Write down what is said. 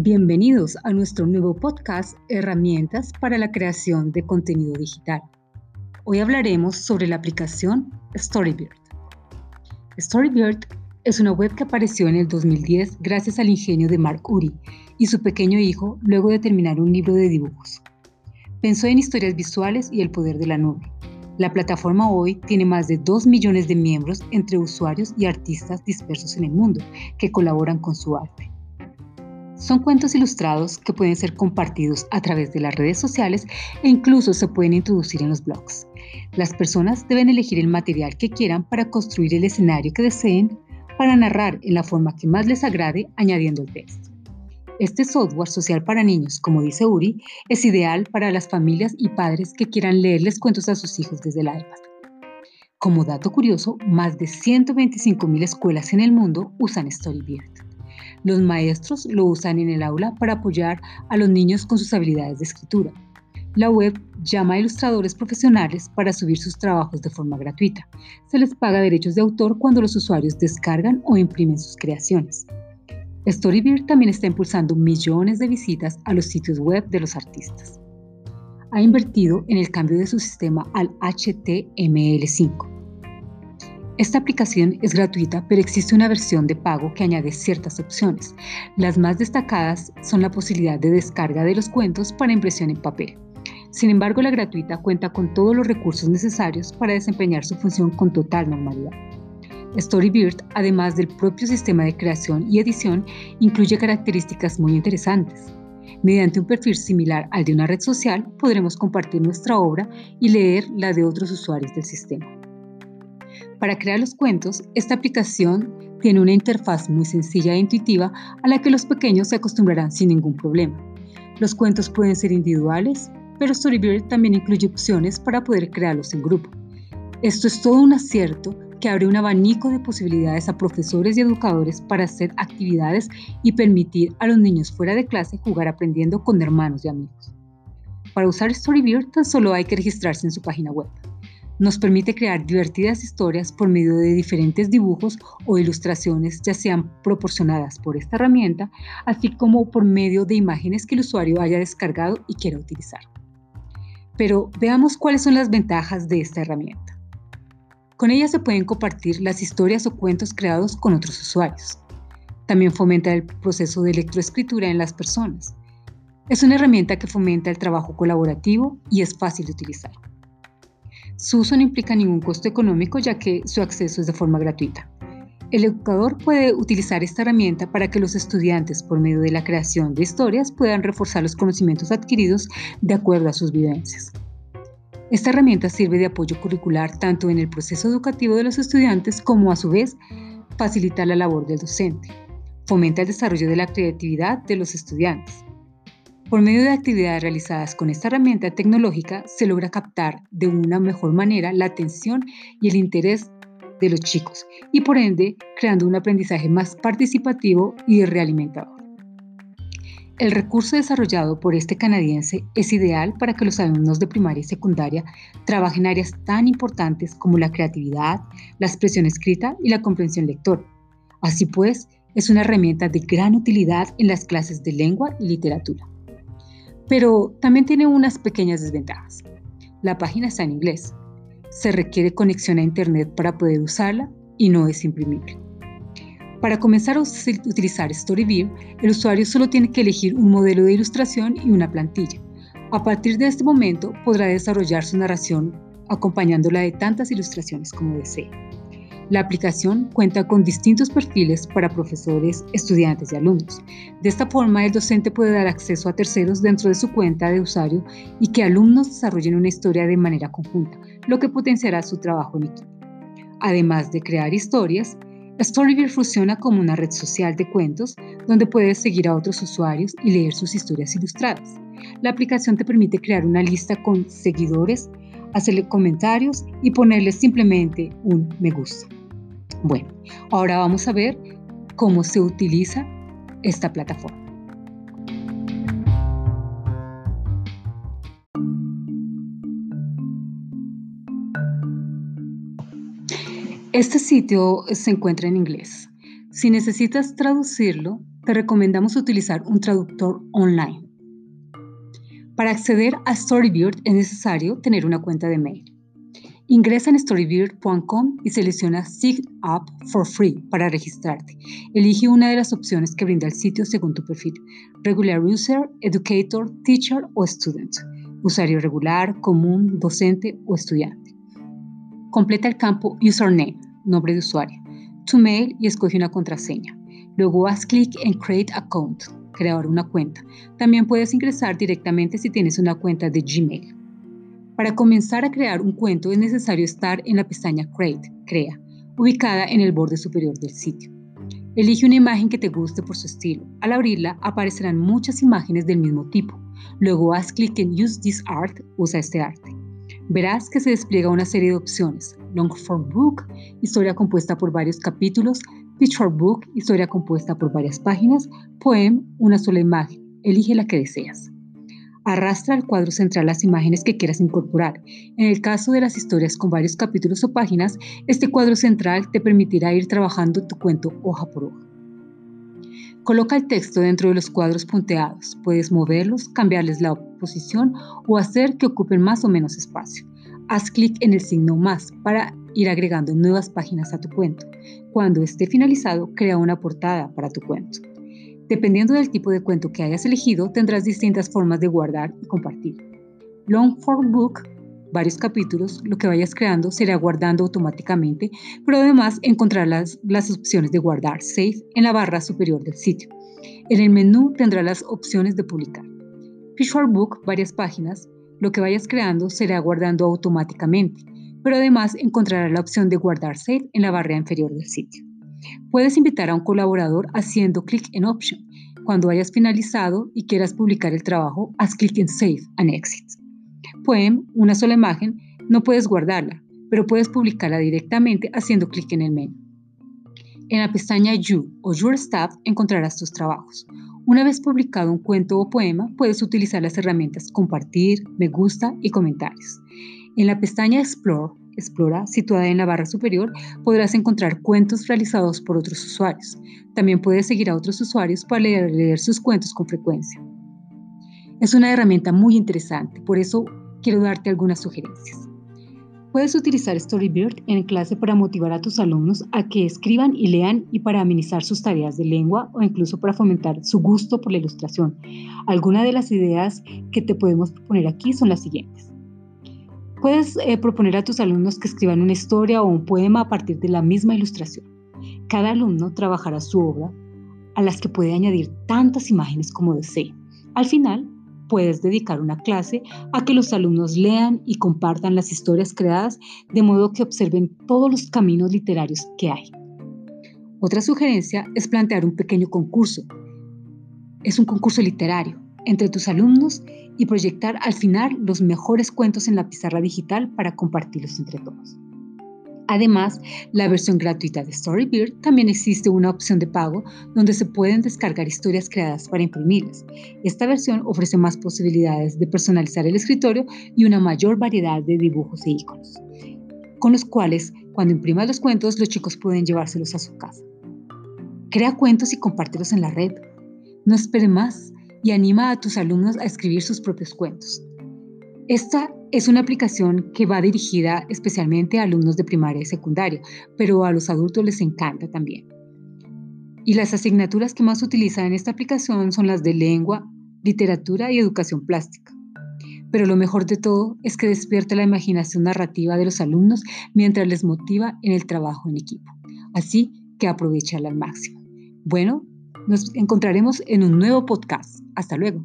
Bienvenidos a nuestro nuevo podcast Herramientas para la creación de contenido digital. Hoy hablaremos sobre la aplicación Storybird. Storybird es una web que apareció en el 2010 gracias al ingenio de Mark Uri y su pequeño hijo luego de terminar un libro de dibujos. Pensó en historias visuales y el poder de la nube. La plataforma hoy tiene más de 2 millones de miembros entre usuarios y artistas dispersos en el mundo que colaboran con su arte. Son cuentos ilustrados que pueden ser compartidos a través de las redes sociales e incluso se pueden introducir en los blogs. Las personas deben elegir el material que quieran para construir el escenario que deseen, para narrar en la forma que más les agrade añadiendo el texto. Este software social para niños, como dice Uri, es ideal para las familias y padres que quieran leerles cuentos a sus hijos desde el iPad. Como dato curioso, más de 125.000 escuelas en el mundo usan Storybird. Los maestros lo usan en el aula para apoyar a los niños con sus habilidades de escritura. La web llama a ilustradores profesionales para subir sus trabajos de forma gratuita. Se les paga derechos de autor cuando los usuarios descargan o imprimen sus creaciones. Storybird también está impulsando millones de visitas a los sitios web de los artistas. Ha invertido en el cambio de su sistema al HTML5 esta aplicación es gratuita, pero existe una versión de pago que añade ciertas opciones. Las más destacadas son la posibilidad de descarga de los cuentos para impresión en papel. Sin embargo, la gratuita cuenta con todos los recursos necesarios para desempeñar su función con total normalidad. Storybird, además del propio sistema de creación y edición, incluye características muy interesantes. Mediante un perfil similar al de una red social, podremos compartir nuestra obra y leer la de otros usuarios del sistema. Para crear los cuentos, esta aplicación tiene una interfaz muy sencilla e intuitiva a la que los pequeños se acostumbrarán sin ningún problema. Los cuentos pueden ser individuales, pero Storybird también incluye opciones para poder crearlos en grupo. Esto es todo un acierto que abre un abanico de posibilidades a profesores y educadores para hacer actividades y permitir a los niños fuera de clase jugar aprendiendo con hermanos y amigos. Para usar Storybird tan solo hay que registrarse en su página web nos permite crear divertidas historias por medio de diferentes dibujos o ilustraciones, ya sean proporcionadas por esta herramienta, así como por medio de imágenes que el usuario haya descargado y quiera utilizar. Pero veamos cuáles son las ventajas de esta herramienta. Con ella se pueden compartir las historias o cuentos creados con otros usuarios. También fomenta el proceso de electroescritura en las personas. Es una herramienta que fomenta el trabajo colaborativo y es fácil de utilizar. Su uso no implica ningún costo económico ya que su acceso es de forma gratuita. El educador puede utilizar esta herramienta para que los estudiantes, por medio de la creación de historias, puedan reforzar los conocimientos adquiridos de acuerdo a sus vivencias. Esta herramienta sirve de apoyo curricular tanto en el proceso educativo de los estudiantes como a su vez facilita la labor del docente. Fomenta el desarrollo de la creatividad de los estudiantes. Por medio de actividades realizadas con esta herramienta tecnológica se logra captar de una mejor manera la atención y el interés de los chicos y por ende creando un aprendizaje más participativo y realimentador. El recurso desarrollado por este canadiense es ideal para que los alumnos de primaria y secundaria trabajen en áreas tan importantes como la creatividad, la expresión escrita y la comprensión lectora. Así pues, es una herramienta de gran utilidad en las clases de lengua y literatura pero también tiene unas pequeñas desventajas. La página está en inglés. Se requiere conexión a Internet para poder usarla y no es imprimible. Para comenzar a utilizar Storyview, el usuario solo tiene que elegir un modelo de ilustración y una plantilla. A partir de este momento podrá desarrollar su narración acompañándola de tantas ilustraciones como desee. La aplicación cuenta con distintos perfiles para profesores, estudiantes y alumnos. De esta forma, el docente puede dar acceso a terceros dentro de su cuenta de usuario y que alumnos desarrollen una historia de manera conjunta, lo que potenciará su trabajo en equipo. Además de crear historias, Storyville funciona como una red social de cuentos donde puedes seguir a otros usuarios y leer sus historias ilustradas. La aplicación te permite crear una lista con seguidores, hacerle comentarios y ponerle simplemente un me gusta. Bueno, ahora vamos a ver cómo se utiliza esta plataforma. Este sitio se encuentra en inglés. Si necesitas traducirlo, te recomendamos utilizar un traductor online. Para acceder a Storybeard es necesario tener una cuenta de mail. Ingresa en storybeard.com y selecciona Sign Up for Free para registrarte. Elige una de las opciones que brinda el sitio según tu perfil. Regular User, Educator, Teacher o Student. Usuario regular, común, docente o estudiante. Completa el campo Username, nombre de usuario, tu mail y escoge una contraseña. Luego haz clic en Create Account, crear una cuenta. También puedes ingresar directamente si tienes una cuenta de Gmail. Para comenzar a crear un cuento es necesario estar en la pestaña Create, Crea, ubicada en el borde superior del sitio. Elige una imagen que te guste por su estilo. Al abrirla aparecerán muchas imágenes del mismo tipo. Luego haz clic en Use this art, usa este arte. Verás que se despliega una serie de opciones. Long form book, historia compuesta por varios capítulos. Picture book, historia compuesta por varias páginas. Poem, una sola imagen. Elige la que deseas. Arrastra al cuadro central las imágenes que quieras incorporar. En el caso de las historias con varios capítulos o páginas, este cuadro central te permitirá ir trabajando tu cuento hoja por hoja. Coloca el texto dentro de los cuadros punteados. Puedes moverlos, cambiarles la posición o hacer que ocupen más o menos espacio. Haz clic en el signo más para ir agregando nuevas páginas a tu cuento. Cuando esté finalizado, crea una portada para tu cuento. Dependiendo del tipo de cuento que hayas elegido, tendrás distintas formas de guardar y compartir. Long form book, varios capítulos, lo que vayas creando será guardando automáticamente, pero además encontrarás las opciones de guardar Save en la barra superior del sitio. En el menú tendrás las opciones de publicar. Visual Book, varias páginas, lo que vayas creando será guardando automáticamente, pero además encontrarás la opción de guardar Save en la barra inferior del sitio. Puedes invitar a un colaborador haciendo clic en Option. Cuando hayas finalizado y quieras publicar el trabajo, haz clic en Save and Exit. Poem, una sola imagen, no puedes guardarla, pero puedes publicarla directamente haciendo clic en el menú. En la pestaña You o Your Staff encontrarás tus trabajos. Una vez publicado un cuento o poema, puedes utilizar las herramientas Compartir, Me gusta y Comentarios. En la pestaña Explore Explora, situada en la barra superior, podrás encontrar cuentos realizados por otros usuarios. También puedes seguir a otros usuarios para leer, sus cuentos con frecuencia. Es una herramienta muy interesante, por eso quiero darte algunas sugerencias. Puedes utilizar Storyboard en clase para motivar a tus alumnos a que escriban y lean y para amenizar sus tareas de lengua o incluso para fomentar su gusto por la ilustración. Algunas de las ideas que te podemos proponer aquí son las siguientes. Puedes eh, proponer a tus alumnos que escriban una historia o un poema a partir de la misma ilustración. Cada alumno trabajará su obra a las que puede añadir tantas imágenes como desee. Al final, puedes dedicar una clase a que los alumnos lean y compartan las historias creadas de modo que observen todos los caminos literarios que hay. Otra sugerencia es plantear un pequeño concurso. Es un concurso literario entre tus alumnos y proyectar al final los mejores cuentos en la pizarra digital para compartirlos entre todos. Además, la versión gratuita de Storybeard también existe una opción de pago donde se pueden descargar historias creadas para imprimirlas. Esta versión ofrece más posibilidades de personalizar el escritorio y una mayor variedad de dibujos e iconos, con los cuales, cuando imprimas los cuentos, los chicos pueden llevárselos a su casa. Crea cuentos y compártelos en la red. No espere más y anima a tus alumnos a escribir sus propios cuentos. Esta es una aplicación que va dirigida especialmente a alumnos de primaria y secundaria, pero a los adultos les encanta también. Y las asignaturas que más utilizan en esta aplicación son las de lengua, literatura y educación plástica. Pero lo mejor de todo es que despierta la imaginación narrativa de los alumnos mientras les motiva en el trabajo en equipo. Así que aprovechala al máximo. Bueno, nos encontraremos en un nuevo podcast. Hasta luego.